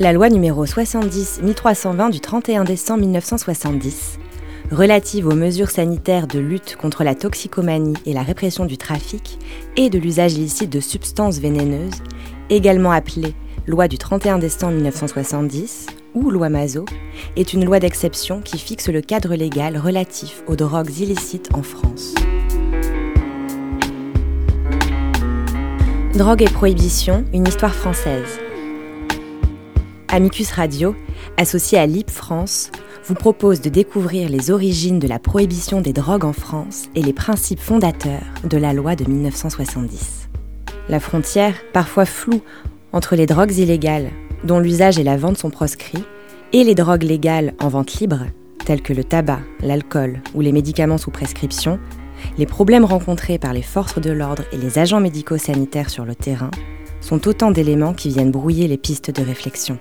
La loi numéro 70-1320 du 31 décembre 1970, relative aux mesures sanitaires de lutte contre la toxicomanie et la répression du trafic et de l'usage illicite de substances vénéneuses, également appelée loi du 31 décembre 1970 ou loi Mazo, est une loi d'exception qui fixe le cadre légal relatif aux drogues illicites en France. Drogue et prohibition, une histoire française. Amicus Radio, associé à LIP France, vous propose de découvrir les origines de la prohibition des drogues en France et les principes fondateurs de la loi de 1970. La frontière, parfois floue, entre les drogues illégales, dont l'usage et la vente sont proscrits, et les drogues légales en vente libre, telles que le tabac, l'alcool ou les médicaments sous prescription, les problèmes rencontrés par les forces de l'ordre et les agents médico-sanitaires sur le terrain sont autant d'éléments qui viennent brouiller les pistes de réflexion.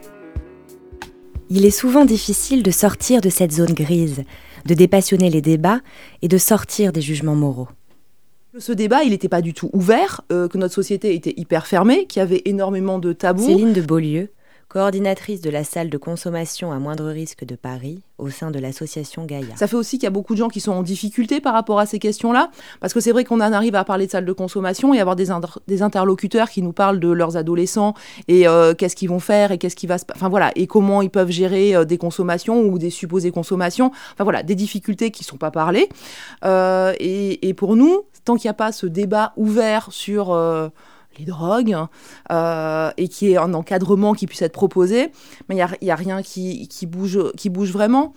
Il est souvent difficile de sortir de cette zone grise, de dépassionner les débats et de sortir des jugements moraux. Ce débat, il n'était pas du tout ouvert, euh, que notre société était hyper fermée, qu'il y avait énormément de tabous. Céline de Beaulieu, coordinatrice de la salle de consommation à moindre risque de Paris au sein de l'association Gaïa. Ça fait aussi qu'il y a beaucoup de gens qui sont en difficulté par rapport à ces questions-là, parce que c'est vrai qu'on en arrive à parler de salle de consommation et avoir des, interlocuteurs qui nous parlent de leurs adolescents et euh, qu'est-ce qu'ils vont faire et qu'est-ce qui va enfin voilà et comment ils peuvent gérer euh, des consommations ou des supposées consommations. Enfin voilà, des difficultés qui ne sont pas parlées. Euh, et, et, pour nous, tant qu'il n'y a pas ce débat ouvert sur les drogues euh, et qui est un encadrement qui puisse être proposé, mais il n'y a, rien qui bouge vraiment.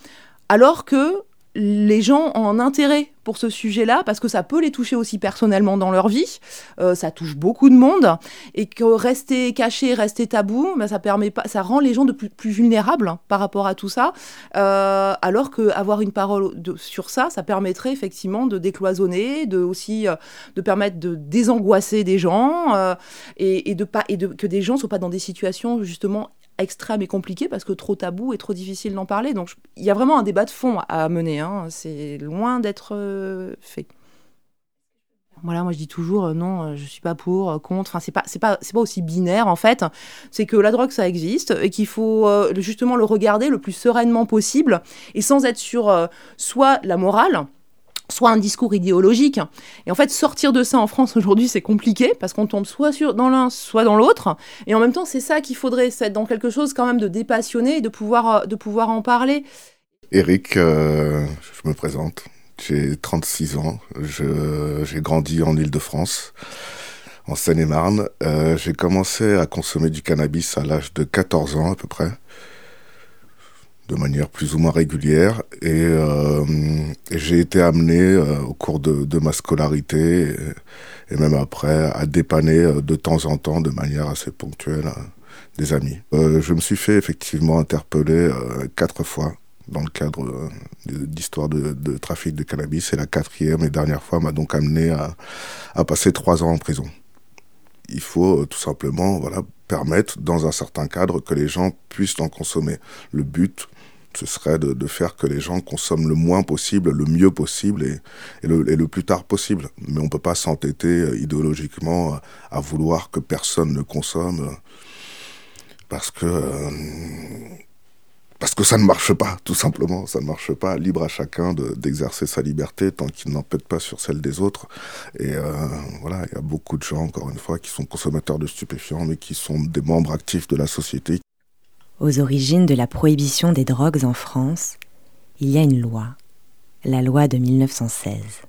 Alors que les gens ont un intérêt pour ce sujet-là parce que ça peut les toucher aussi personnellement dans leur vie. Euh, ça touche beaucoup de monde et que rester caché, rester tabou, ben, ça permet pas, ça rend les gens de plus, vulnérables hein, par rapport à tout ça. Euh, alors que avoir une parole sur ça, ça permettrait effectivement de décloisonner, de aussi euh, de permettre de désangoisser des gens et, de pas et que des gens soient pas dans des situations justement extrême et compliqué parce que trop tabou et trop difficile d'en parler. Donc il y a vraiment un débat de fond à mener. Hein. C'est loin d'être euh, fait. Voilà, moi je dis toujours euh, non, euh, je suis pas pour, contre. Enfin, c'est pas, c'est pas, c'est pas aussi binaire en fait. C'est que la drogue ça existe et qu'il faut justement le regarder le plus sereinement possible et sans être sur soit la morale, soit un discours idéologique. Et en fait, sortir de ça en France aujourd'hui, c'est compliqué parce qu'on tombe soit sur, dans l'un, soit dans l'autre. Et en même temps, c'est ça qu'il faudrait, c'est être dans quelque chose quand même de dépassionné et de pouvoir, de pouvoir en parler. Eric, euh, je me présente. J'ai 36 ans. j'ai grandi en Ile-de-France, en Seine-et-Marne. Euh, j'ai commencé à consommer du cannabis à l'âge de 14 ans à peu près de manière plus ou moins régulière et, euh, j'ai été amené euh, au cours de, ma scolarité et, même après à dépanner euh, de temps en temps de manière assez ponctuelle des amis. Je me suis fait effectivement interpeller quatre fois dans le cadre d'histoire de, de, trafic de cannabis et la quatrième et dernière fois m'a donc amené à, à passer trois ans en prison. Il faut tout simplement voilà permettre dans un certain cadre que les gens puissent en consommer. Le but ce serait de, faire que les gens consomment le moins possible, le mieux possible et, le, plus tard possible. Mais on ne peut pas s'entêter euh, idéologiquement à vouloir que personne ne consomme euh, parce que euh, parce que ça ne marche pas, tout simplement. Ça ne marche pas. Libre à chacun d'exercer de, sa liberté tant qu'il n'empête pas sur celle des autres. Et voilà, il y a beaucoup de gens, encore une fois, qui sont consommateurs de stupéfiants, mais qui sont des membres actifs de la société, aux origines de la prohibition des drogues en France, il y a une loi, la loi de 1916.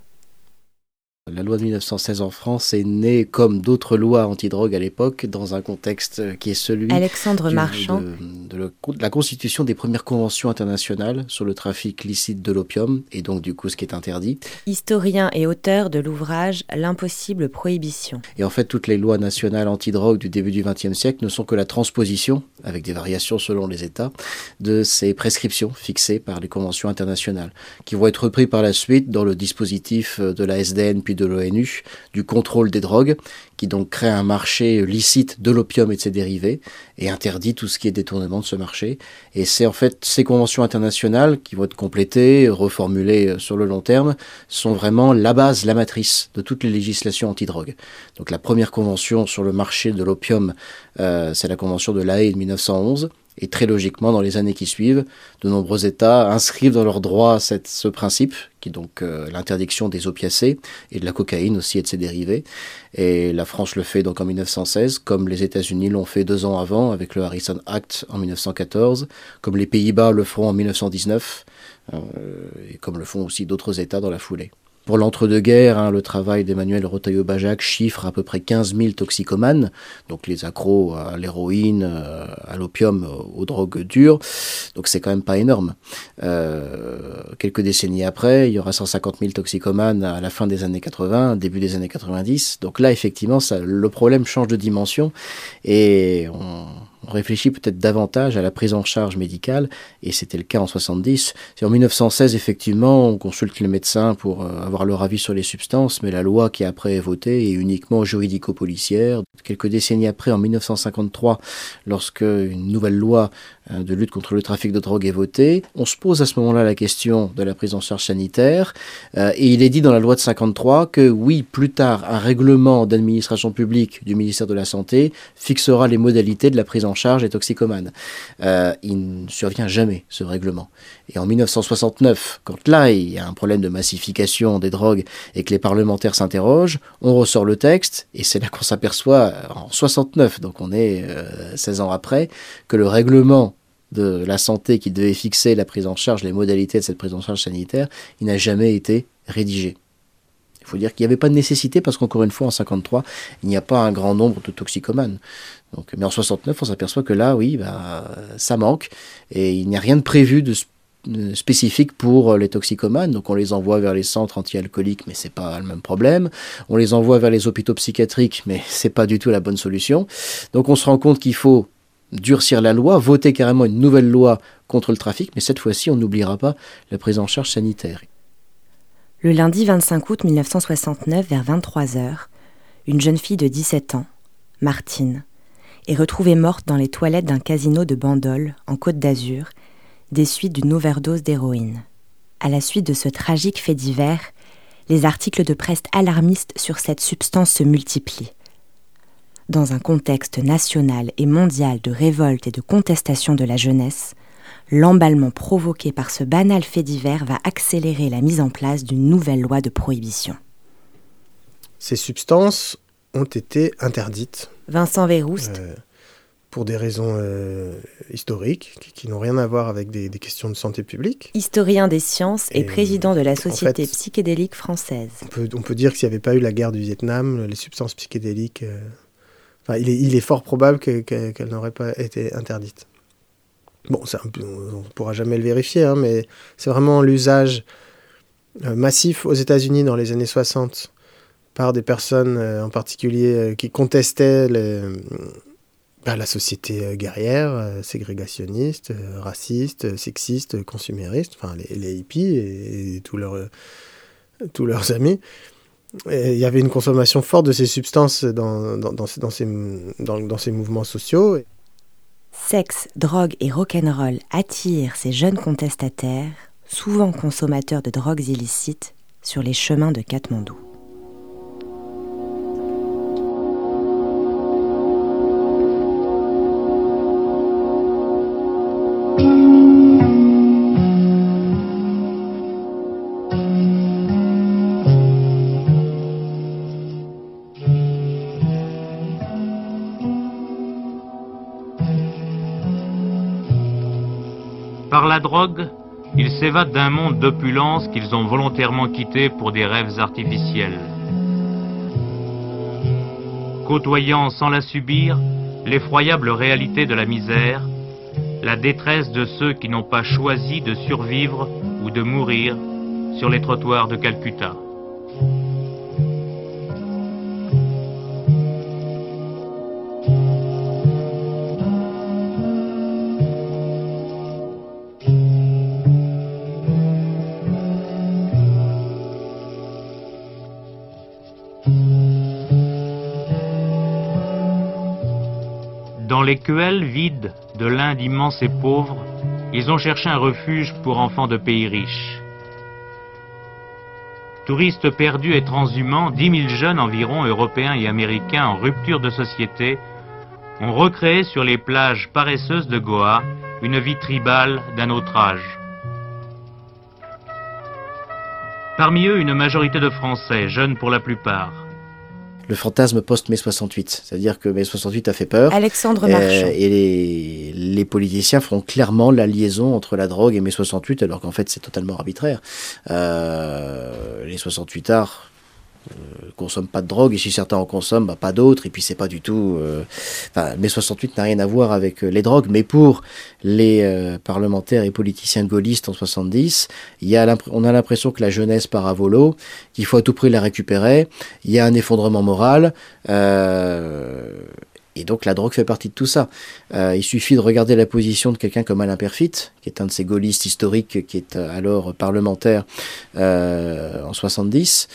La loi de 1916 en France est née, comme d'autres lois antidrogues à l'époque, dans un contexte qui est celui Alexandre du, Marchand. De, de, le, de, la constitution des premières conventions internationales sur le trafic licite de l'opium, et donc du coup ce qui est interdit. Historien et auteur de l'ouvrage L'impossible prohibition. Et en fait, toutes les lois nationales antidrogues du début du XXe siècle ne sont que la transposition, avec des variations selon les États, de ces prescriptions fixées par les conventions internationales, qui vont être reprises par la suite dans le dispositif de la SDN puis de l'ONU du contrôle des drogues, qui donc crée un marché licite de l'opium et de ses dérivés, et interdit tout ce qui est détournement de ce marché. Et c'est en fait ces conventions internationales qui vont être complétées, reformulées sur le long terme, sont vraiment la base, la matrice de toutes les législations antidrogue. Donc la première convention sur le marché de l'opium, euh, c'est la convention de La Haye de 1911, Et très logiquement, dans les années qui suivent, de nombreux États inscrivent dans leur droit cette, ce principe, qui est donc euh, l'interdiction des opiacés et de la cocaïne aussi et de ses dérivés. Et la France le fait donc en 1916, comme les États-Unis l'ont fait deux ans avant avec le Harrison Act en 1914, comme les Pays-Bas le feront en 1919, euh, et comme le font aussi d'autres États dans la foulée. Pour l'entre-deux-guerres, hein, le travail d'Emmanuel Rotaillot-Bajac chiffre à peu près 15 000 toxicomanes, donc les accros à l'héroïne, euh, à l'opium, aux drogues dures. Donc c'est quand même pas énorme. Euh, quelques décennies après, il y aura 150 000 toxicomanes à la fin des années 80, début des années 90. Donc là, effectivement, le problème change de dimension et on, on réfléchit peut-être davantage à la prise en charge médicale, et c'était le cas en 70. En 1916, effectivement, on consulte les médecins pour euh, avoir leur avis sur les substances, mais la loi qui après est votée est uniquement juridico-policière. Quelques décennies après, en 1953, lorsque une nouvelle loi euh, de lutte contre le trafic de drogue est votée, on se pose à ce moment-là la question de la prise en charge sanitaire, euh, et il est dit dans la loi de 53 que oui, plus tard, un règlement d'administration publique du ministère de la Santé fixera les modalités de la prise en charge des toxicomanes. Euh, il ne survient jamais ce règlement. Et en 1969, quand là il y a un problème de massification des drogues et que les parlementaires s'interrogent, on ressort le texte et c'est là qu'on s'aperçoit en 69, donc on est 16 ans après, que le règlement de la santé qui devait fixer la prise en charge, les modalités de cette prise en charge sanitaire, il n'a jamais été rédigé. Il faut dire qu'il n'y avait pas de nécessité parce qu'encore une fois, en 53, il n'y a pas un grand nombre de toxicomanes. Mais en 69, on s'aperçoit que là, oui, bah, ça manque et il n'y a rien de prévu de spécifique pour les toxicomanes. Donc, on les envoie vers les centres anti-alcooliques, mais c'est pas le même problème. On les envoie vers les hôpitaux psychiatriques, mais c'est pas du tout la bonne solution. Donc, on se rend compte qu'il faut durcir la loi, voter carrément une nouvelle loi contre le trafic, mais cette fois-ci, on n'oubliera pas la prise en charge sanitaire. Le lundi 25 août 1969, vers 23h, une jeune fille de 17 ans, Martine, est retrouvée morte dans les toilettes d'un casino de Bandol, en Côte d'Azur, des suites d'une overdose d'héroïne. À la suite de ce tragique fait divers, les articles de presse alarmistes sur cette substance se multiplient. Dans un contexte national et mondial de révolte et de contestation de la jeunesse, l'emballement provoqué par ce banal fait divers va accélérer la mise en place d'une nouvelle loi de prohibition. Ces substances ont été interdites. Vincent Verroust. Euh, pour des raisons euh, historiques qui, n'ont rien à voir avec des, questions de santé publique. Historien des sciences et, président de la Société psychédélique française. On peut, on peut dire que s'il n'y avait pas eu la guerre du Vietnam, les substances psychédéliques, euh, enfin, il, est, il, est, fort probable qu'elles n'auraient pas été interdites. Bon, on ne pourra jamais le vérifier, hein, mais c'est vraiment l'usage euh, massif aux États-Unis dans les années 60 par des personnes euh, en particulier euh, qui contestaient bah, la société guerrière, ségrégationniste, raciste, sexiste, consumériste, enfin les, hippies et, tous, leurs, amis. il y avait une consommation forte de ces substances dans, dans, dans, ces, dans ces mouvements sociaux. Sexe, drogue et rock'n'roll attirent ces jeunes contestataires, souvent consommateurs de drogues illicites, sur les chemins de Katmandou. La drogue, ils s'évadent d'un monde d'opulence qu'ils ont volontairement quitté pour des rêves artificiels. Côtoyant sans la subir l'effroyable réalité de la misère, la détresse de ceux qui n'ont pas choisi de survivre ou de mourir sur les trottoirs de Calcutta. Les vides de l'Inde immense et pauvre, ils ont cherché un refuge pour enfants de pays riches. Touristes perdus et transhumants, dix mille jeunes environ, européens et américains en rupture de société, ont recréé sur les plages paresseuses de Goa une vie tribale d'un autre âge. Parmi eux, une majorité de Français, jeunes pour la plupart. Le fantasme post-mai 68, c'est-à-dire que mai 68 a fait peur. Alexandre Marchand. Euh, et les, les, politiciens feront clairement la liaison entre la drogue et mai 68, alors qu'en fait c'est totalement arbitraire. Euh, les 68 arts euh, consomment pas de drogue et si certains en consomment, bah, pas d'autres. Et puis c'est pas du tout. Euh, enfin, mai 68 n'a rien à voir avec euh, les drogues, mais pour les parlementaires et politiciens gaullistes en 70, il y a on a l'impression que la jeunesse part à volo, qu'il faut à tout prix la récupérer. Il y a un effondrement moral. Et donc la drogue fait partie de tout ça. Euh, il suffit de regarder la position de quelqu'un comme Alain Perfit, qui est un de ces gaullistes historiques, qui est alors parlementaire euh, en 70,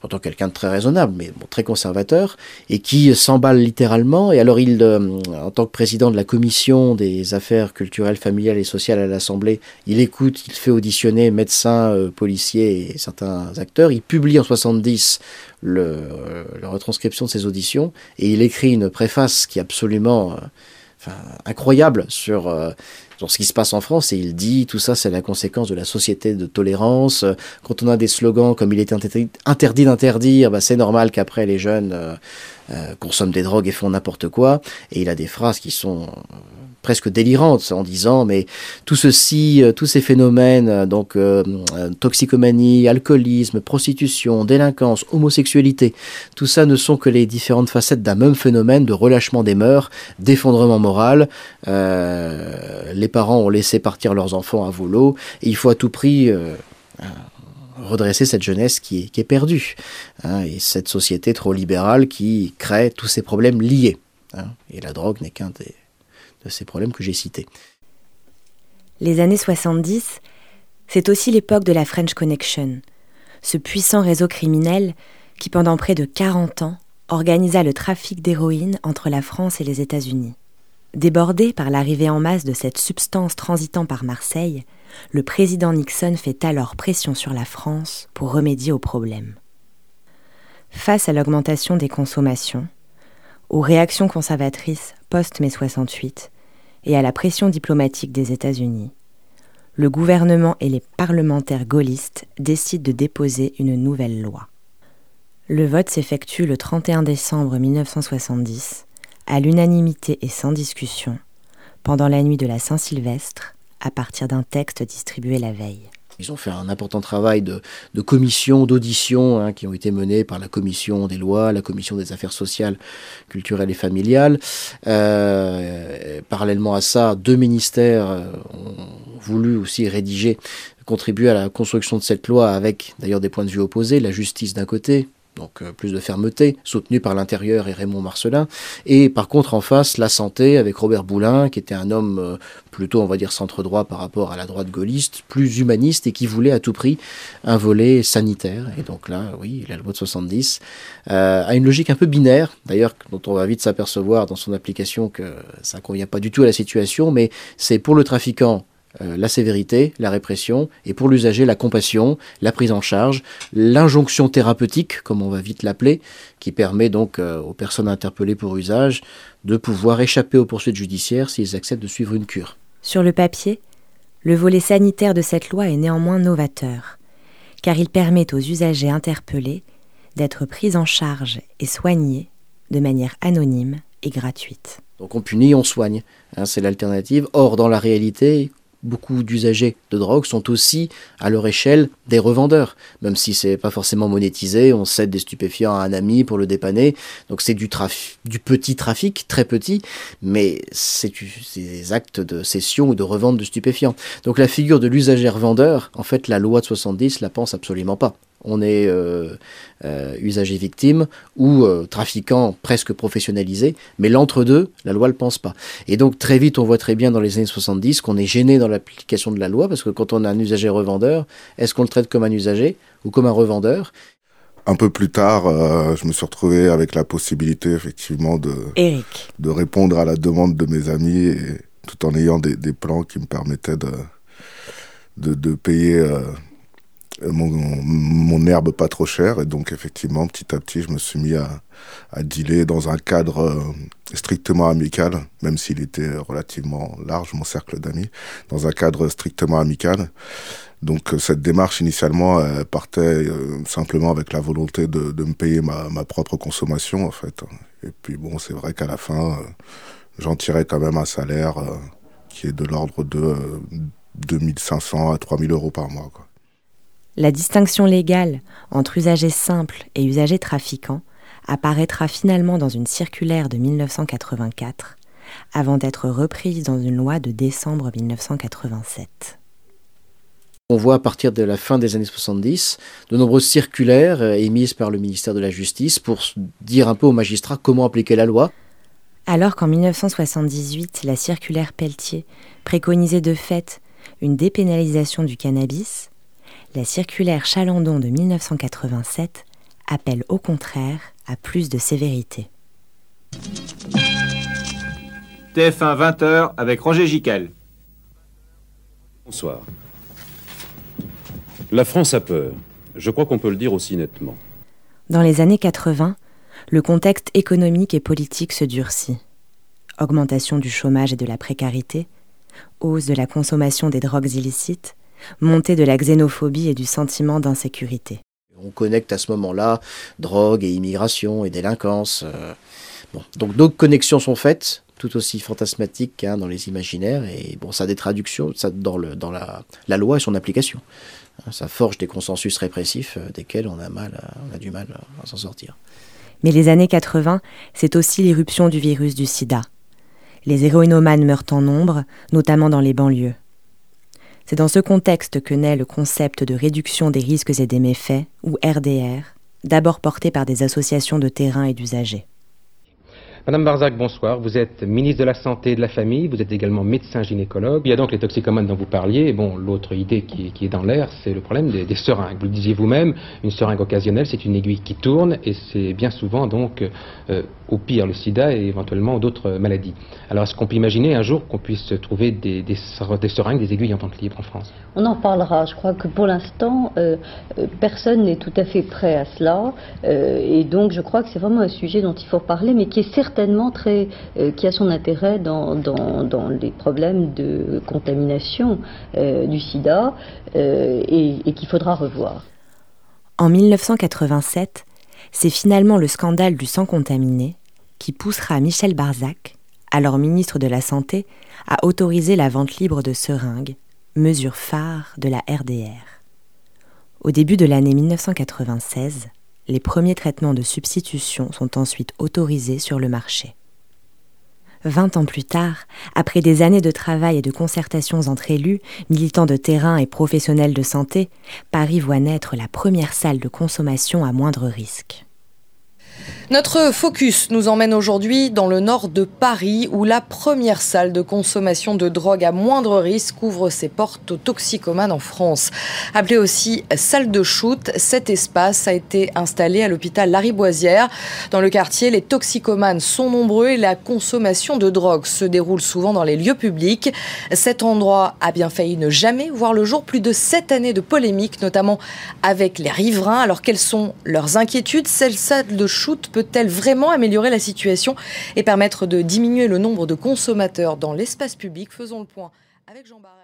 pourtant quelqu'un de très raisonnable, mais très conservateur, et qui s'emballe littéralement. Et alors, il, euh, en tant que président de la commission des affaires culturelles, familiales et sociales à l'Assemblée, il écoute, il fait auditionner médecins, euh, policiers et certains acteurs. Il publie en 70 le, euh, la retranscription de ses auditions, et il écrit une préface qui est absolument euh, incroyable sur sur ce qui se passe en France et il dit tout ça c'est la conséquence de la société de tolérance. Quand on a des slogans comme il est interdit d'interdire, bah, c'est normal qu'après les jeunes euh, euh, consomment des drogues et font n'importe quoi. Et il a des phrases qui sont presque délirante en disant mais tout ceci, euh, tous ces phénomènes, euh, donc euh, toxicomanie, alcoolisme, prostitution, délinquance, homosexualité, tout ça ne sont que les différentes facettes d'un même phénomène de relâchement des mœurs, d'effondrement moral. les parents ont laissé partir leurs enfants à volo et il faut à tout prix redresser cette jeunesse qui est, perdue hein, et cette société trop libérale qui crée tous ces problèmes liés. Hein, et la drogue n'est qu'un des cités. Les années 70, c'est aussi l'époque de la French Connection, ce puissant réseau criminel qui pendant près de 40 ans organisa le trafic d'héroïne entre la France et les États-Unis. Débordé par l'arrivée en masse de cette substance transitant par Marseille, le président Nixon fait alors pression sur la France pour remédier au problème. Face à l'augmentation des consommations, aux réactions conservatrices post-mai 68, et à la pression diplomatique des États-Unis, le gouvernement et les parlementaires gaullistes décident de déposer une nouvelle loi. Le vote s'effectue le 31 décembre 1970, à l'unanimité et sans discussion, pendant la nuit de la Saint-Sylvestre, à partir d'un texte distribué la veille. Ils ont fait un important travail de, de commission, d'audition, hein, qui ont été menés par la commission des lois, la commission des affaires sociales, culturelles et familiales. Euh, parallèlement à ça, deux ministères euh, ont voulu aussi rédiger, contribuer à la construction de cette loi avec d'ailleurs des points de vue opposés, la justice d'un côté, donc euh, plus de fermeté, soutenu par l'intérieur et Raymond Marcelin. Et par contre, en face, la santé avec Robert Boulin, qui était un homme euh, plutôt, on va dire, centre-droit par rapport à la droite gaulliste, plus humaniste et qui voulait à tout prix un volet sanitaire. Et donc là, oui, la loi de 70 euh, a une logique un peu binaire, d'ailleurs, dont on va vite s'apercevoir dans son application que ça ne convient pas du tout à la situation, mais c'est pour le trafiquant euh, la sévérité, la répression, et pour l'usager, la compassion, la prise en charge, l'injonction thérapeutique, comme on va vite l'appeler, qui permet donc euh, aux personnes interpellées pour usage de pouvoir échapper aux poursuites judiciaires s'ils acceptent de suivre une cure. Sur le papier, le volet sanitaire de cette loi est néanmoins novateur, car il permet aux usagers interpellés d'être pris en charge et soignés de manière anonyme et gratuite. Donc on punit, on soigne, hein, c'est l'alternative. Or, dans la réalité, beaucoup d'usagers de drogue sont aussi, à leur échelle, des revendeurs. Même si c'est pas forcément monétisé, on cède des stupéfiants à un ami pour le dépanner. Donc c'est du, petit trafic, très petit, mais c'est des actes de cession ou de revente de stupéfiants. Donc la figure de l'usager vendeur, en fait, la loi de 70 la pense absolument pas on est euh, euh, usager victime ou euh, trafiquant presque professionnalisé, mais l'entre-deux, la loi ne le pense pas. Et donc très vite, on voit très bien dans les années 70 qu'on est gêné dans l'application de la loi, parce que quand on a un usager revendeur, est-ce qu'on le traite comme un usager ou comme un revendeur? Un peu plus tard, je me suis retrouvé avec la possibilité effectivement de, de répondre à la demande de mes amis, et, tout en ayant des, plans qui me permettaient de, de, payer euh, mon, mon, herbe pas trop chère. Et donc, effectivement, petit à petit, je me suis mis à, à dealer dans un cadre euh, strictement amical, même s'il était relativement large, mon cercle d'amis, dans un cadre strictement amical. Donc euh, cette démarche initialement partait euh, simplement avec la volonté de, de me payer ma, ma, propre consommation en fait. Et puis bon, c'est vrai qu'à la fin, euh, j'en tirais quand même un salaire qui est de l'ordre de 2500 à 3000 euros par mois. Quoi. La distinction légale entre usagers simples et usagers trafiquants apparaîtra finalement dans une circulaire de 1984, avant d'être reprise dans une loi de décembre 1987. On voit à partir de la fin des années 70 de nombreuses circulaires euh, émises par le ministère de la Justice pour dire un peu aux magistrats comment appliquer la loi. Alors qu'en 1978, la circulaire Pelletier préconisait de fait une dépénalisation du cannabis, la circulaire Chalandon de 1987 appelle au contraire à plus de sévérité. TF1 20h avec Roger Giquel. Bonsoir. La France a peur. Je crois qu'on peut le dire aussi nettement. Dans les années 80, le contexte économique et politique se durcit. Augmentation du chômage et de la précarité, hausse de la consommation des drogues illicites, montée de la xénophobie et du sentiment d'insécurité. On connecte à ce moment-là drogue et immigration et délinquance. Euh, bon. Donc d'autres connexions sont faites, tout aussi fantasmatiques hein, dans les imaginaires, et bon, ça a des traductions ça, dans, le, dans la, la loi et son application. Ça forge des consensus répressifs euh, desquels on a, mal, on a du mal à s'en sortir. Mais les années 80, c'est aussi l'irruption du virus du sida. Les héroïnomanes meurent en nombre, notamment dans les banlieues. C'est dans ce contexte que naît le concept de réduction des risques et des méfaits, ou RDR, d'abord porté par des associations de terrain et d'usagers. Madame Barzac, bonsoir. Vous êtes ministre de la Santé et de la Famille, vous êtes également médecin gynécologue. Il y a donc les toxicomanes dont vous parliez. Bon, l'autre idée qui, est dans l'air, c'est le problème des, seringues. Vous le disiez vous-même, une seringue occasionnelle, c'est une aiguille qui tourne et c'est bien souvent donc euh, au pire le sida et éventuellement d'autres maladies. Alors est-ce qu'on peut imaginer un jour qu'on puisse trouver des, seringues, des aiguilles en tant que libre en France? On en parlera. Je crois que pour l'instant, euh, euh, personne n'est tout à fait prêt à cela. et donc je crois que c'est vraiment un sujet dont il faut parler, mais qui est certain euh, qui a son intérêt dans, dans, les problèmes de contamination euh, du sida euh, et, et qu'il faudra revoir. En 1987, c'est finalement le scandale du sang contaminé qui poussera Michel Barzac, alors ministre de la Santé, à autoriser la vente libre de seringues, mesure phare de la RDR. Au début de l'année 1996, les premiers traitements de substitution sont ensuite autorisés sur le marché. Vingt ans plus tard, après des années de travail et de concertations entre élus, militants de terrain et professionnels de santé, Paris voit naître la première salle de consommation à moindre risque. Notre focus nous emmène aujourd'hui dans le nord de Paris où la première salle de consommation de drogue à moindre risque ouvre ses portes aux toxicomanes en France. Appelée aussi salle de shoot, cet espace a été installé à l'hôpital Lariboisière. Dans le quartier, les toxicomanes sont nombreux et la consommation de drogue se déroule souvent dans les lieux publics. Cet endroit a bien failli ne jamais voir le jour. Plus de sept années de polémique, notamment avec les riverains. Alors quelles sont leurs inquiétudes? Cette salle de shoot peut-elle vraiment améliorer la situation et permettre de diminuer le nombre de consommateurs dans l'espace public Faisons le point avec Jean Barrère.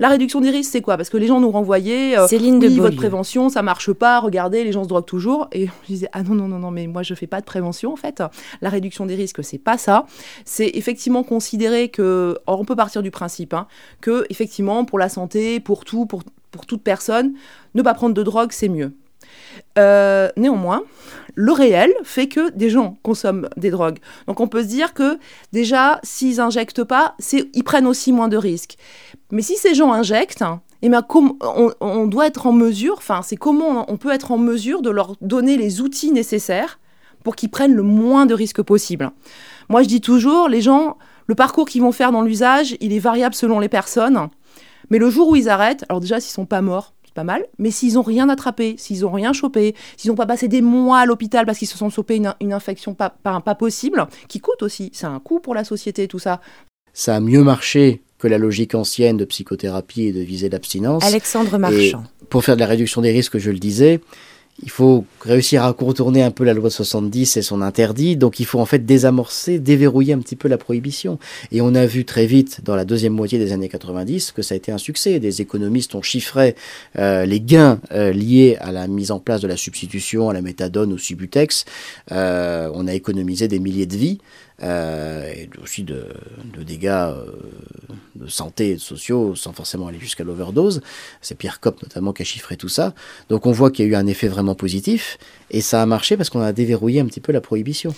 La réduction des risques, c'est quoi? Parce que les gens nous renvoyaient euh, Céline de votre prévention, ça marche pas, regardez, les gens se droguent toujours. Et je disais, ah non, non, non, non, mais moi, je fais pas de prévention, en fait. La réduction des risques, c'est pas ça. C'est effectivement considérer que, or, on peut partir du principe, hein, que, effectivement, pour la santé, pour tout, pour, pour toute personne, ne pas prendre de drogue, c'est mieux. Euh, néanmoins, le réel fait que des gens consomment des drogues. Donc on peut se dire que déjà, s'ils injectent pas, ils prennent aussi moins de risques. Mais si ces gens injectent, eh bien, on, on, doit être en mesure, enfin, c'est comment on peut être en mesure de leur donner les outils nécessaires pour qu'ils prennent le moins de risques possible. Moi, je dis toujours, les gens, le parcours qu'ils vont faire dans l'usage, il est variable selon les personnes. Mais le jour où ils arrêtent, alors déjà, s'ils sont pas morts, pas mal. Mais s'ils n'ont rien attrapé, s'ils n'ont rien chopé, s'ils n'ont pas passé des mois à l'hôpital parce qu'ils se sont chopés une, infection pas, pas, pas possible, qui coûte aussi, c'est un coût pour la société, tout ça. Ça a mieux marché que la logique ancienne de psychothérapie et de viser l'abstinence. Alexandre Marchand. pour faire de la réduction des risques, je le disais, il faut réussir à contourner un peu la loi de 70 et son interdit. Donc il faut en fait désamorcer, déverrouiller un petit peu la prohibition. Et on a vu très vite, dans la deuxième moitié des années 90, que ça a été un succès. Des économistes ont chiffré euh, les gains euh, liés à la mise en place de la substitution à la méthadone ou Subutex. Euh, on a économisé des milliers de vies. Euh, et aussi de, dégâts euh, de santé et de sociaux sans forcément aller jusqu'à l'overdose. C'est Pierre Kopp notamment qui a chiffré tout ça. Donc on voit qu'il y a eu un effet vraiment positif et ça a marché parce qu'on a déverrouillé un petit peu la prohibition.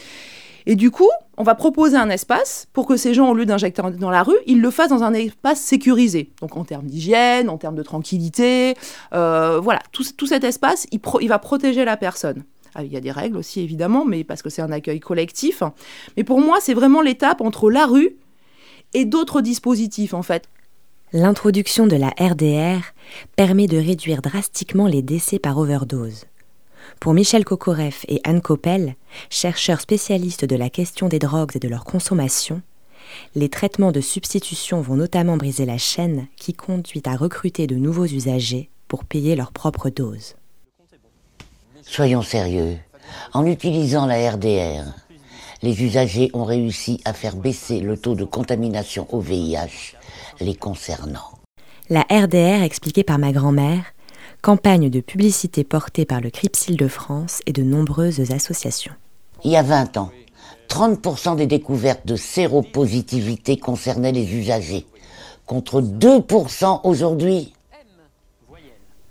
Et du coup, on va proposer un espace pour que ces gens, au lieu d'injecter dans la rue, ils le fassent dans un espace sécurisé. Donc en termes d'hygiène, en termes de tranquillité. Euh, voilà, tout, cet espace, il va protéger la personne. Ah, il y a des règles aussi, évidemment, mais parce que c'est un accueil collectif. Mais pour moi, c'est vraiment l'étape entre la rue et d'autres dispositifs, en fait. L'introduction de la RDR permet de réduire drastiquement les décès par overdose. Pour Michel Kokoreff et Anne Coppel, chercheurs spécialistes de la question des drogues et de leur consommation, les traitements de substitution vont notamment briser la chaîne qui conduit à recruter de nouveaux usagers pour payer leur propre dose. Soyons sérieux. En utilisant la RDR, les usagers ont réussi à faire baisser le taux de contamination au VIH les concernant. La RDR expliquée par ma grand-mère, campagne de publicité portée par le CRIPSIL de France et de nombreuses associations. Il y a 20 ans, 30% des découvertes de séropositivité concernaient les usagers, contre 2% aujourd'hui.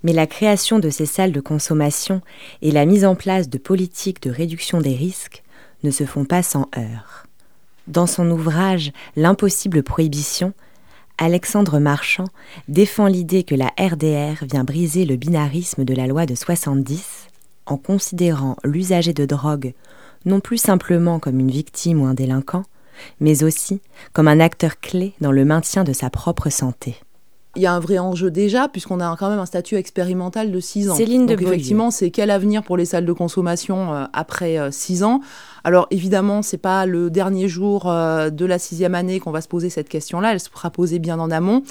Mais la création de ces salles de consommation et la mise en place de politiques de réduction des risques ne se font pas sans heurts. Dans son ouvrage L'impossible prohibition, Alexandre Marchand défend l'idée que la RDR vient briser le binarisme de la loi de 70 en considérant l'usager de drogue non plus simplement comme une victime ou un délinquant, mais aussi comme un acteur clé dans le maintien de sa propre santé il y a un vrai enjeu déjà, puisqu'on a quand même un statut expérimental de 6 ans. Céline Donc effectivement, c'est quel avenir pour les salles de consommation euh, après 6 euh, ans? Alors évidemment, c'est pas le dernier jour euh, de la sixième année qu'on va se poser cette question-là, elle sera posée bien en amont.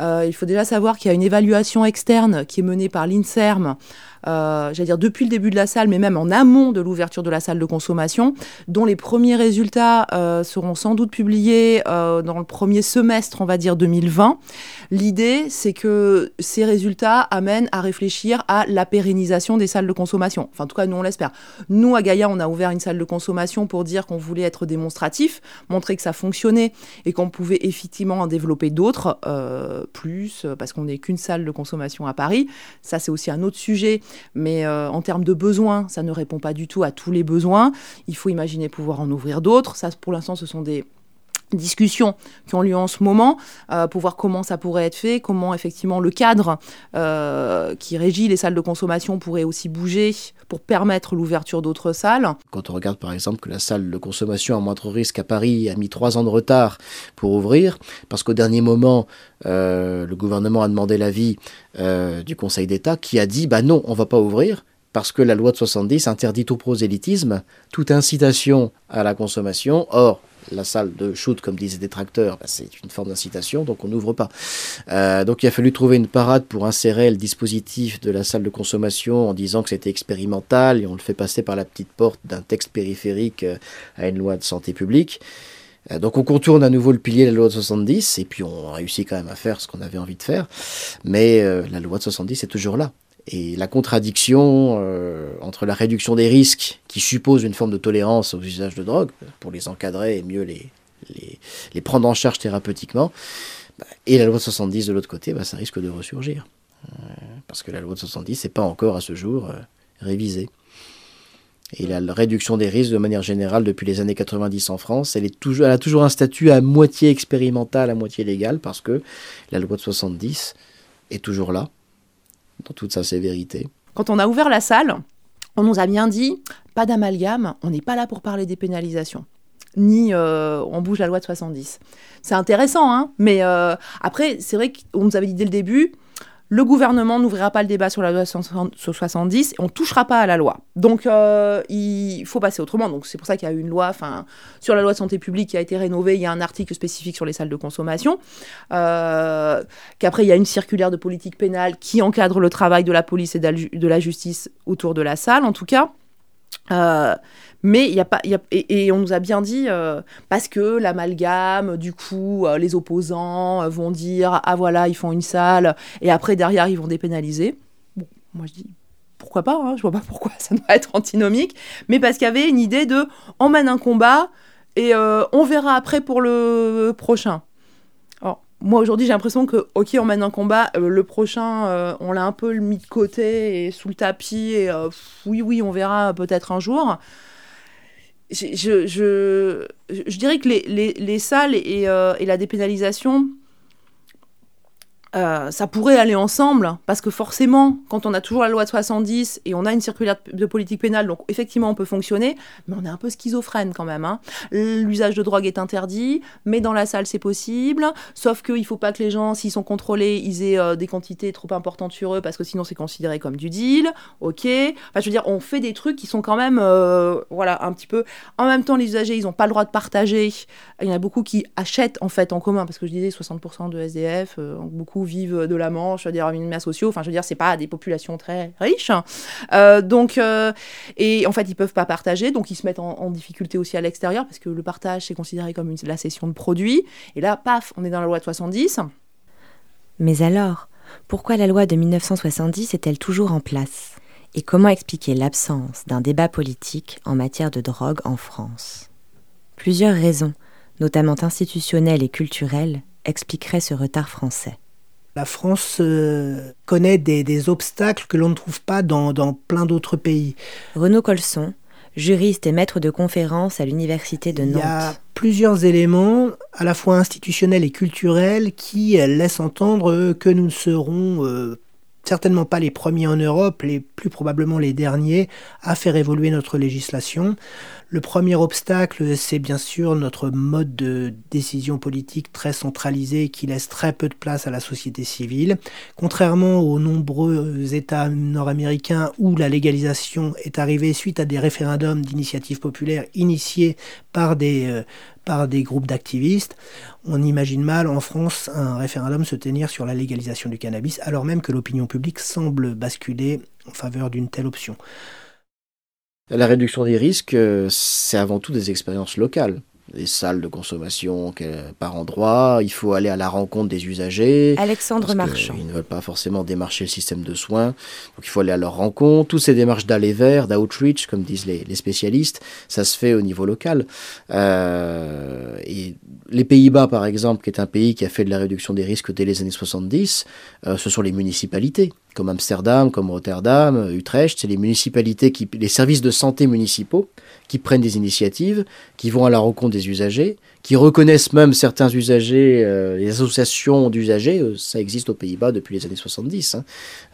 il faut déjà savoir qu'il y a une évaluation externe qui est menée par l'INSERM euh, j'allais dire depuis le début de la salle, mais même en amont de l'ouverture de la salle de consommation, dont les premiers résultats euh, seront sans doute publiés euh, dans le premier semestre, on va dire 2020. L'idée, c'est que ces résultats amènent à réfléchir à la pérennisation des salles de consommation. Enfin, en tout cas, nous, on l'espère. Nous, à Gaïa, on a ouvert une salle de consommation pour dire qu'on voulait être démonstratif, montrer que ça fonctionnait et qu'on pouvait effectivement en développer d'autres, plus, parce qu'on n'est qu'une salle de consommation à Paris. Ça, c'est aussi un autre sujet mais euh, en termes de besoins, ça ne répond pas du tout à tous les besoins. Il faut imaginer pouvoir en ouvrir d'autres. Ça, pour l'instant, ce sont des discussions qui ont lieu en ce moment euh, pour voir comment ça pourrait être fait, comment effectivement le cadre euh, qui régit les salles de consommation pourrait aussi bouger pour permettre l'ouverture d'autres salles. Quand on regarde par exemple que la salle de consommation à moindre risque à Paris a mis trois ans de retard pour ouvrir, parce qu'au dernier moment, euh, le gouvernement a demandé l'avis du Conseil d'État qui a dit bah non, on va pas ouvrir parce que la loi de 70 interdit tout prosélytisme, toute incitation à la consommation. Or, la salle de shoot, comme disent les détracteurs, bah, c'est une forme d'incitation, donc on n'ouvre pas. Euh, donc il a fallu trouver une parade pour insérer le dispositif de la salle de consommation en disant que c'était expérimental et on le fait passer par la petite porte d'un texte périphérique euh, à une loi de santé publique. Euh, donc on contourne à nouveau le pilier de la loi de 70 et puis on réussit quand même à faire ce qu'on avait envie de faire. Mais la loi de 70 est toujours là. Et la contradiction euh, entre la réduction des risques, qui suppose une forme de tolérance aux usages de drogue, pour les encadrer et mieux les, les, prendre en charge thérapeutiquement, bah, et la loi de 70 de l'autre côté, bah, ça risque de ressurgir. Euh, parce que la loi de 70 n'est pas encore à ce jour euh, révisée. Et la, réduction des risques, de manière générale, depuis les années 90 en France, elle, elle a toujours un statut à moitié expérimental, à moitié légal, parce que la loi de 70 est toujours là, dans toute sa sévérité. Quand on a ouvert la salle, on nous a bien dit pas d'amalgame, on n'est pas là pour parler des pénalisations ni euh, on bouge la loi de 70. C'est intéressant, hein mais euh, après, c'est vrai qu'on nous avait dit dès le début, le gouvernement n'ouvrira pas le débat sur la loi 70 et on ne touchera pas à la loi. Donc euh, il faut passer autrement. Donc c'est pour ça qu'il y a eu une loi sur la loi de santé publique qui a été rénovée. Il y a un article spécifique sur les salles de consommation. Euh, qu'après, il y a une circulaire de politique pénale qui encadre le travail de la police et de la justice autour de la salle, en tout cas. Euh, mais il y a pas, y a, et, on nous a bien dit euh, parce que l'amalgame, du coup, euh, les opposants vont dire ah voilà ils font une salle et après derrière ils vont dépénaliser. Bon, moi je dis pourquoi pas, hein, je vois pas pourquoi ça doit être antinomique, mais parce qu'il y avait une idée de on mène un combat et on verra après pour le prochain. moi aujourd'hui j'ai l'impression que ok on mène un combat, le prochain on l'a un peu mis de côté et sous le tapis et oui oui on verra peut-être un jour je, dirais que les, les, les salles euh, et, la dépénalisation, euh, ça pourrait aller ensemble, parce que forcément, quand on a toujours la loi de 70 et on a une circulaire de politique pénale, donc effectivement on peut fonctionner, mais on est un peu schizophrène quand même. Hein. L'usage de drogue est interdit, mais dans la salle c'est possible, sauf qu'il ne faut pas que les gens, s'ils sont contrôlés, ils aient euh, des quantités trop importantes sur eux, parce que sinon c'est considéré comme du deal, ok. Enfin je veux dire, on fait des trucs qui sont quand même, euh, voilà, un petit peu... En même temps, les usagers, ils n'ont pas le droit de partager. Il y en a beaucoup qui achètent en fait en commun, parce que je disais 60% de SDF, beaucoup vivent de la Manche, des minima sociaux. Enfin, je veux dire, c'est pas des populations très riches. Euh, donc, euh, et en fait, ils peuvent pas partager, donc ils se mettent en, difficulté aussi à l'extérieur parce que le partage c'est considéré comme la cession de produits. Et là, paf, on est dans la loi de 70. Mais alors, pourquoi la loi de 1970 est-elle toujours en place? Et comment expliquer l'absence d'un débat politique en matière de drogue en France? Plusieurs raisons, notamment institutionnelles et culturelles, expliqueraient ce retard français. La France euh, connaît des, obstacles que l'on ne trouve pas dans, plein d'autres pays. Renaud Colson, juriste et maître de conférence à l'université de Nantes. Il y a plusieurs éléments, à la fois institutionnels et culturels, qui laissent entendre que nous ne serons euh, certainement pas les premiers en Europe, les plus probablement les derniers à faire évoluer notre législation. Le premier obstacle, c'est bien sûr notre mode de décision politique très centralisé qui laisse très peu de place à la société civile. Contrairement aux nombreux États nord-américains où la légalisation est arrivée suite à des référendums d'initiative populaire initiés par des, euh, par des groupes d'activistes, on imagine mal en France un référendum se tenir sur la légalisation du cannabis alors même que l'opinion publique semble basculer en faveur d'une telle option. La réduction des risques, euh, c'est avant tout des expériences locales des salles de consommation par endroit, il faut aller à la rencontre des usagers. Alexandre Marchand. Ils ne veulent pas forcément démarcher le système de soins, donc il faut aller à leur rencontre. Toutes ces démarches d'aller vers, d'outreach, comme disent les, spécialistes, ça se fait au niveau local. Euh, et les Pays-Bas, par exemple, qui est un pays qui a fait de la réduction des risques dès les années 70, euh, ce sont les municipalités comme Amsterdam, comme Rotterdam, Utrecht, c'est les municipalités, les services de santé municipaux qui prennent des initiatives, qui vont à la rencontre des usagers, qui reconnaissent même certains usagers, euh, les associations d'usagers, euh, ça existe aux Pays-Bas depuis les années 70, hein.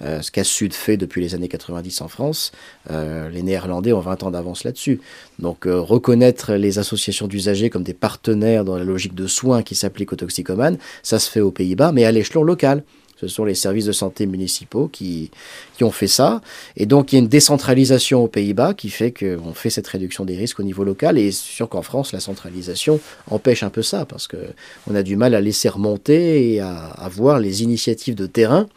euh, ce qu'a Sud fait depuis les années 90 en France, les Néerlandais ont 20 ans d'avance là-dessus. Donc reconnaître les associations d'usagers comme des partenaires dans la logique de soins qui s'applique aux toxicomanes, ça se fait aux Pays-Bas, mais à l'échelon local. Ce sont les services de santé municipaux qui, qui ont fait ça. Et donc, il y a une décentralisation aux Pays-Bas qui fait qu'on fait cette réduction des risques au niveau local. Et c'est sûr qu'en France, la centralisation empêche un peu ça, parce qu'on a du mal à laisser remonter et à, à voir les initiatives de terrain.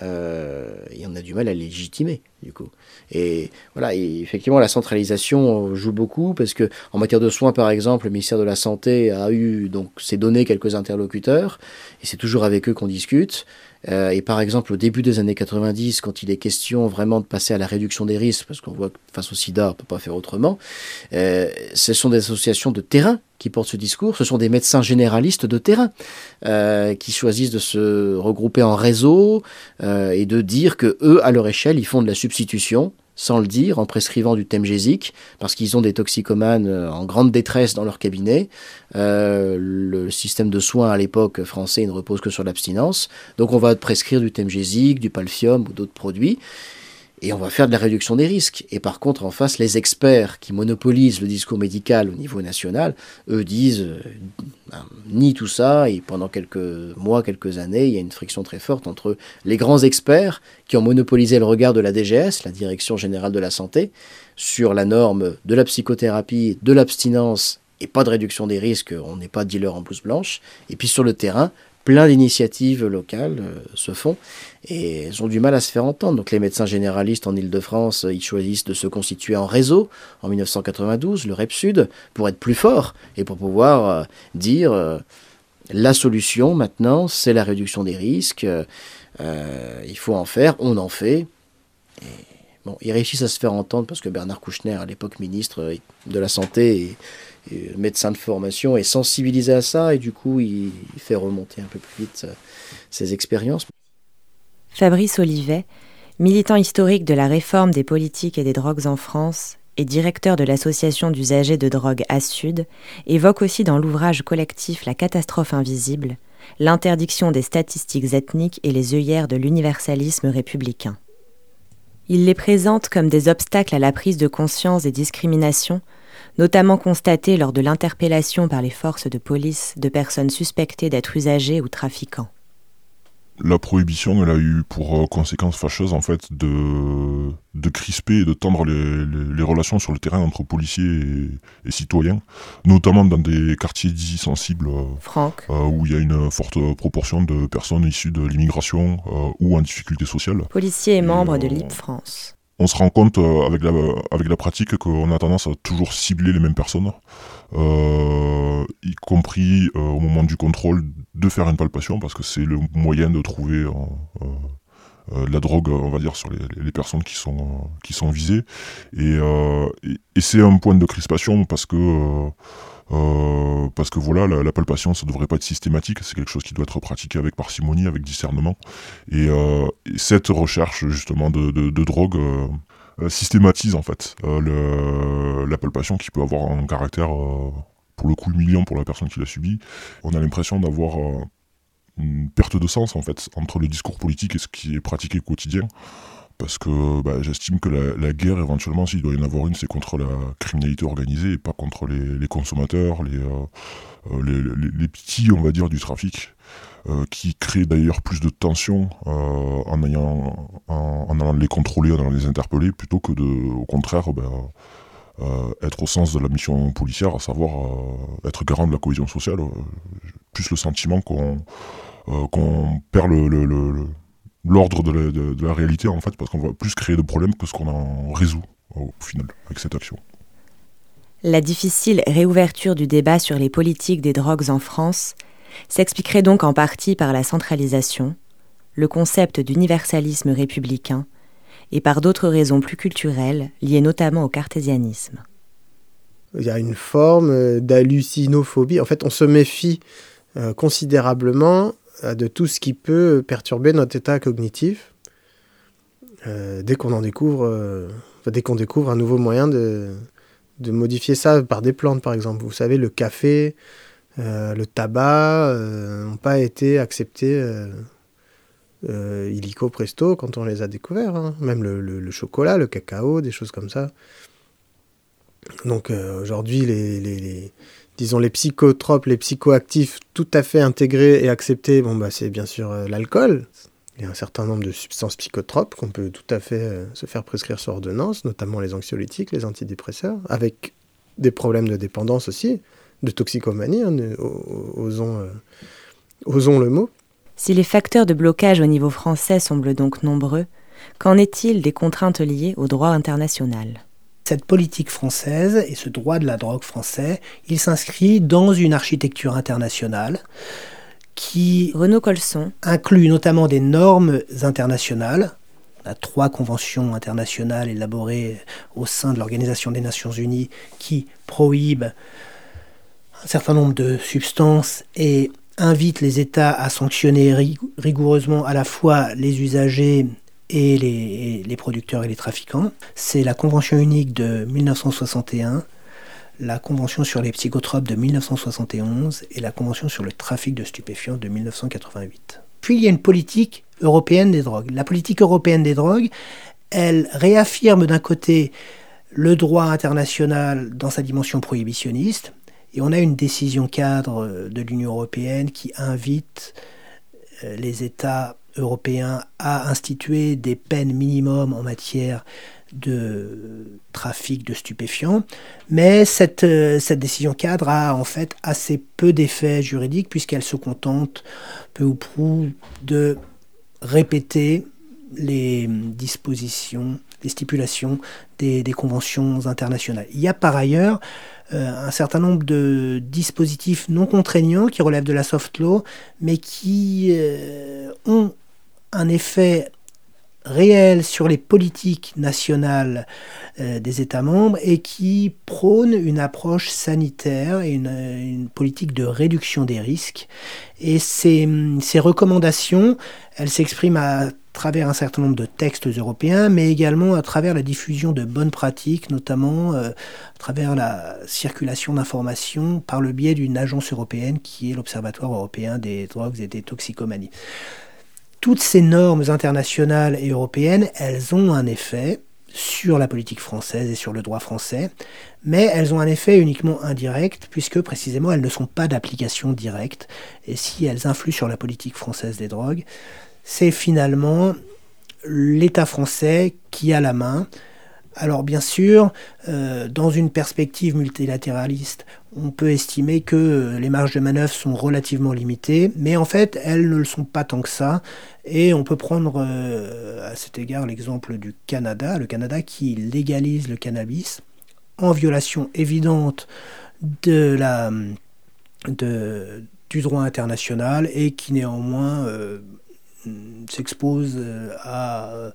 Euh, et on a du mal à légitimer, du coup. Et voilà, effectivement, la centralisation joue beaucoup parce que en matière de soins, par exemple, le ministère de la Santé a eu donc s'est donné quelques interlocuteurs et c'est toujours avec eux qu'on discute. Euh, et par exemple, au début des années 90, quand il est question vraiment de passer à la réduction des risques, parce qu'on voit que face au sida, on peut pas faire autrement, euh, ce sont des associations de terrain qui portent ce discours, ce sont des médecins généralistes de terrain euh, qui choisissent de se regrouper en réseau euh, et de dire que eux, à leur échelle, ils font de la substitution sans le dire, en prescrivant du temgésique, parce qu'ils ont des toxicomanes euh, en grande détresse dans leur cabinet. Le système de soins à l'époque français ne repose que sur l'abstinence. Donc on va prescrire du temgésique, du palfium ou d'autres produits. Et on va faire de la réduction des risques. Et par contre, en face, les experts qui monopolisent le discours médical au niveau national, eux disent euh, ben, ni tout ça. Et pendant quelques mois, quelques années, il y a une friction très forte entre les grands experts qui ont monopolisé le regard de la DGS, la Direction générale de la santé, sur la norme de la psychothérapie, de l'abstinence et pas de réduction des risques. On n'est pas dealer en blouse blanche. Et puis sur le terrain, plein d'initiatives locales euh, se font et elles ont du mal à se faire entendre. Donc les médecins généralistes en Ile-de-France, euh, ils choisissent de se constituer en réseau en 1992, le REP Sud, pour être plus fort et pour pouvoir euh, dire la solution maintenant, c'est la réduction des risques, il faut en faire, on en fait. bon, ils réussissent à se faire entendre parce que Bernard Kouchner, à l'époque ministre de la Santé, médecin de formation est sensibilisé à ça et du coup il, fait remonter un peu plus vite euh, ses expériences. Fabrice Olivet, militant historique de la réforme des politiques et des drogues en France et directeur de l'association d'usagers de drogue à Sud, évoque aussi dans l'ouvrage collectif La catastrophe invisible l'interdiction des statistiques ethniques et les œillères de l'universalisme républicain. Il les présente comme des obstacles à la prise de conscience des discriminations notamment constaté lors de l'interpellation par les forces de police de personnes suspectées d'être usagers ou trafiquants. La prohibition, elle a eu pour euh, conséquence fâcheuse en fait de, de crisper et de tendre les, relations sur le terrain entre policiers et, citoyens, notamment dans des quartiers dits sensibles euh, euh, où il y a une forte proportion de personnes issues de l'immigration ou en difficulté sociale. Policiers et membres de l'IP France on se rend compte euh, avec, la, avec la pratique qu'on a tendance à toujours cibler les mêmes personnes, euh, y compris euh, au moment du contrôle de faire une palpation, parce que c'est le moyen de trouver la drogue, on va dire, sur les, personnes qui sont, qui sont visées. Et, et c'est un point de crispation parce que euh, parce que voilà, la, palpation, ça devrait pas être systématique, c'est quelque chose qui doit être pratiqué avec parcimonie, avec discernement. Et, euh, cette recherche justement de, drogue euh, systématise en fait la palpation qui peut avoir un caractère, pour le coup, humiliant pour la personne qui l'a subi. On a l'impression d'avoir une perte de sens en fait entre le discours politique et ce qui est pratiqué au quotidien parce que bah, j'estime que la, guerre, éventuellement, s'il doit y en avoir une, c'est contre la criminalité organisée et pas contre les, consommateurs, euh, euh, les, les, petits, on va dire, du trafic, euh, qui créent d'ailleurs plus de tensions en, ayant, en, allant les contrôler, en allant les interpeller, plutôt que de, au contraire, bah, être au sens de la mission policière, à savoir être garant de la cohésion sociale. plus le sentiment qu'on perd le l'ordre de, la réalité en fait, parce qu'on va plus créer de problèmes que ce qu'on en résout au final avec cette action. La difficile réouverture du débat sur les politiques des drogues en France s'expliquerait donc en partie par la centralisation, le concept d'universalisme républicain, et par d'autres raisons plus culturelles liées notamment au cartésianisme. Il y a une forme d'hallucinophobie. En fait, on se méfie euh, considérablement euh, de tout ce qui peut perturber notre état cognitif euh, dès qu'on en découvre, euh, dès qu'on découvre un nouveau moyen de, de, modifier ça par des plantes, par exemple. Vous savez, le café, le tabac n'ont pas été acceptés illico presto quand on les a découverts. Hein. Même le, chocolat, le cacao, des choses comme ça. Donc aujourd'hui, les disons, les psychotropes, les psychoactifs tout à fait intégrés et acceptés, bon, bah, c'est bien sûr euh, l'alcool. Il y a un certain nombre de substances psychotropes qu'on peut tout à fait euh, se faire prescrire sur ordonnance, notamment les anxiolytiques, les antidépresseurs, avec des problèmes de dépendance aussi, de toxicomanie, hein, osons, euh, osons le mot. Si les facteurs de blocage au niveau français semblent donc nombreux, qu'en est-il des contraintes liées au droit international? Cette politique française et ce droit de la drogue français, il s'inscrit dans une architecture internationale qui Renaud Colson inclut notamment des normes internationales. On a trois conventions internationales élaborées au sein de l'Organisation des Nations Unies qui prohibent un certain nombre de substances et invitent les États à sanctionner rigoureusement à la fois les usagers et les, producteurs et les trafiquants. C'est la Convention unique de 1961, la Convention sur les psychotropes de 1971 et la Convention sur le trafic de stupéfiants de 1988. Puis il y a une politique européenne des drogues. La politique européenne des drogues, elle réaffirme d'un côté le droit international dans sa dimension prohibitionniste, et on a une décision cadre de l'Union européenne qui invite euh, les États européens à instituer des peines minimum en matière de trafic de stupéfiants, mais cette, euh, cette décision cadre a en fait assez peu d'effets juridiques puisqu'elle se contente peu ou prou de répéter les dispositions, les stipulations des, conventions internationales. Il y a par ailleurs euh, un certain nombre de dispositifs non contraignants qui relèvent de la soft law, mais qui euh, ont un effet réel sur les politiques nationales euh, des États membres et qui prônent une approche sanitaire et une, politique de réduction des risques. Et ces, ces recommandations, elles s'expriment à travers un certain nombre de textes européens, mais également à travers la diffusion de bonnes pratiques, notamment euh, à travers la circulation d'informations par le biais d'une agence européenne qui est l'Observatoire européen des drogues et des toxicomanies. Toutes ces normes internationales et européennes, elles ont un effet sur la politique française et sur le droit français, mais elles ont un effet uniquement indirect, puisque précisément elles ne sont pas d'application directe, et si elles influent sur la politique française des drogues, c'est finalement l'État français qui a la main. Alors bien sûr, euh, dans une perspective multilatéraliste, on peut estimer que les marges de manœuvre sont relativement limitées, mais en fait, elles ne le sont pas tant que ça. Et on peut prendre euh, à cet égard l'exemple du Canada, le Canada qui légalise le cannabis en violation évidente de la, du droit international et qui néanmoins euh, s'expose euh, à euh,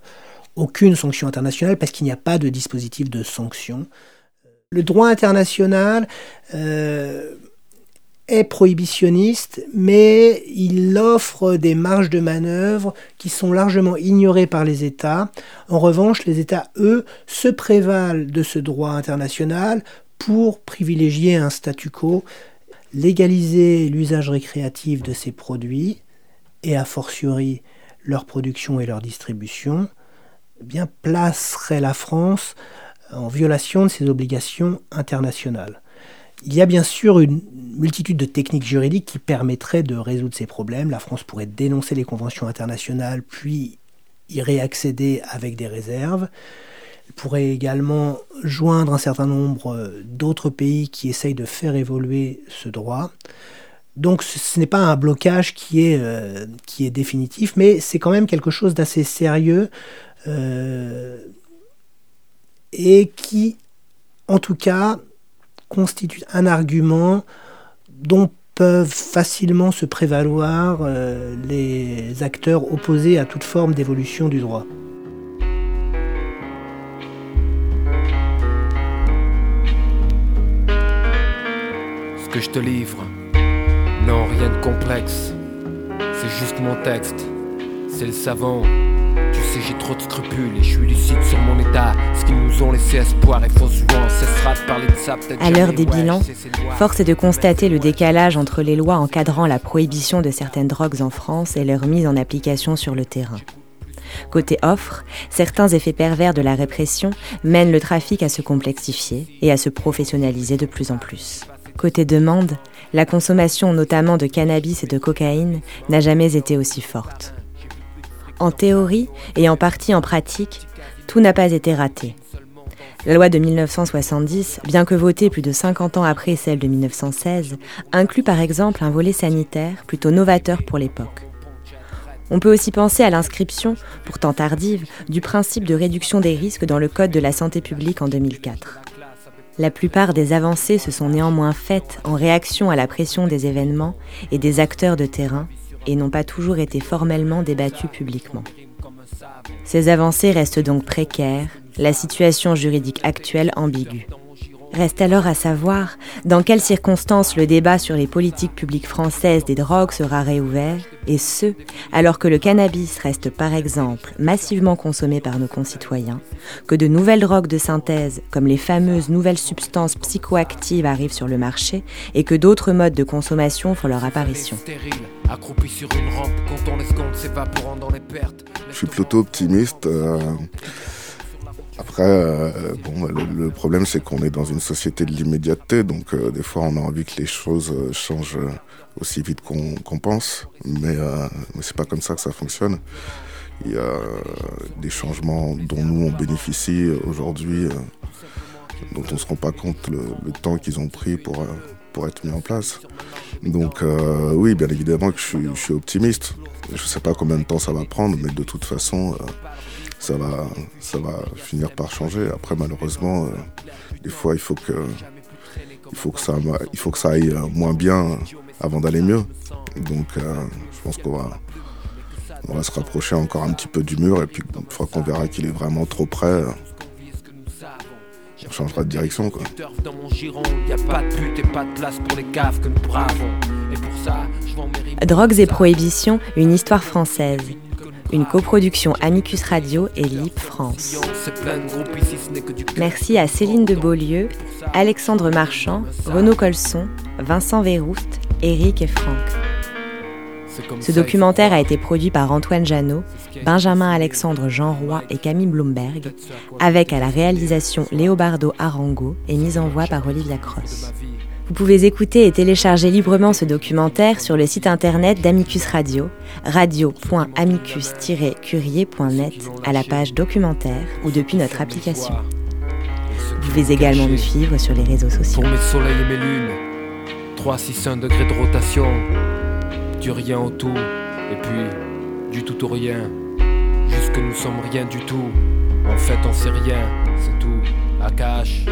aucune sanction internationale parce qu'il n'y a pas de dispositif de sanction. Le droit international euh, est prohibitionniste, mais il offre des marges de manœuvre qui sont largement ignorées par les États. En revanche, les États, eux, se prévalent de ce droit international pour privilégier un statu quo, légaliser l'usage récréatif de ces produits et a fortiori leur production et leur distribution, bien placerait la France en violation de ses obligations internationales. Il y a bien sûr une multitude de techniques juridiques qui permettraient de résoudre ces problèmes. La France pourrait dénoncer les conventions internationales, puis y réaccéder avec des réserves. Elle pourrait également joindre un certain nombre d'autres pays qui essayent de faire évoluer ce droit. Donc ce n'est pas un blocage qui est, euh, qui est définitif, mais c'est quand même quelque chose d'assez sérieux euh, et qui, en tout cas, constitue un argument dont peuvent facilement se prévaloir euh, les acteurs opposés à toute forme d'évolution du droit. Ce que je te livre non, rien de complexe. C'est juste mon texte. C'est le savant. J'ai trop de scrupules et je suis lucide sur mon état. Ce qu'ils nous ont laissé espoir et de parler de ça peut-être. À l'heure des bilans, force est de constater le décalage entre les lois encadrant la prohibition de certaines drogues en France et leur mise en application sur le terrain. Côté offre, certains effets pervers de la répression mènent le trafic à se complexifier et à se professionnaliser de plus en plus. Côté demande, la consommation notamment de cannabis et de cocaïne n'a jamais été aussi forte. En théorie et en partie en pratique, tout n'a pas été raté. La loi de 1970, bien que votée plus de 50 ans après celle de 1916, inclut par exemple un volet sanitaire plutôt novateur pour l'époque. On peut aussi penser à l'inscription, pourtant tardive, du principe de réduction des risques dans le Code de la santé publique en 2004. La plupart des avancées se sont néanmoins faites en réaction à la pression des événements et des acteurs de terrain et n'ont pas toujours été formellement débattues publiquement. Ces avancées restent donc précaires, la situation juridique actuelle ambiguë. Reste alors à savoir dans quelles circonstances le débat sur les politiques publiques françaises des drogues sera réouvert, et ce, alors que le cannabis reste par exemple massivement consommé par nos concitoyens, que de nouvelles drogues de synthèse, comme les fameuses nouvelles substances psychoactives, arrivent sur le marché, et que d'autres modes de consommation font leur apparition. Je suis plutôt optimiste. Euh, Après, euh, bon, le, problème c'est qu'on est dans une société de l'immédiateté, donc euh, des fois on a envie que les choses euh, changent aussi vite qu'on pense, mais, mais c'est pas comme ça que ça fonctionne. Il y a des changements dont nous on bénéficie aujourd'hui, dont on se rend pas compte le, temps qu'ils ont pris pour, pour être mis en place. Donc oui, bien évidemment que je je suis optimiste. Je sais pas combien de temps ça va prendre, mais de toute façon ça va, ça va finir par changer. Après, malheureusement, euh, des fois, il faut que, il faut que ça, il faut que ça aille euh, moins bien avant d'aller mieux. Donc, euh, je pense qu'on va, on va se rapprocher encore un petit peu du mur et puis une fois qu'on verra qu'il est vraiment trop près, on changera de direction. Quoi. Drogues et prohibition, une histoire française une coproduction Amicus Radio et LIP France. Merci à Céline de Beaulieu, Alexandre Marchand, Renaud Colson, Vincent Verrouste, Eric et Franck. Ce documentaire a été produit par Antoine Janot, Benjamin Alexandre Jean Roy et Camille Bloomberg, avec à la réalisation Léobardo Arango et mise en voix par Olivia Cross. Vous pouvez écouter et télécharger librement ce documentaire sur le site internet d'Amicus Radio, radio.amicus-curier.net à la page documentaire ou depuis notre application. Vous pouvez également nous suivre sur les réseaux sociaux. Pour mes soleils et mes lunes, 3 6 degrés de rotation, du rien au tout, et puis du tout au rien, jusque nous sommes rien du tout. En fait, on sait rien, c'est tout, à cache.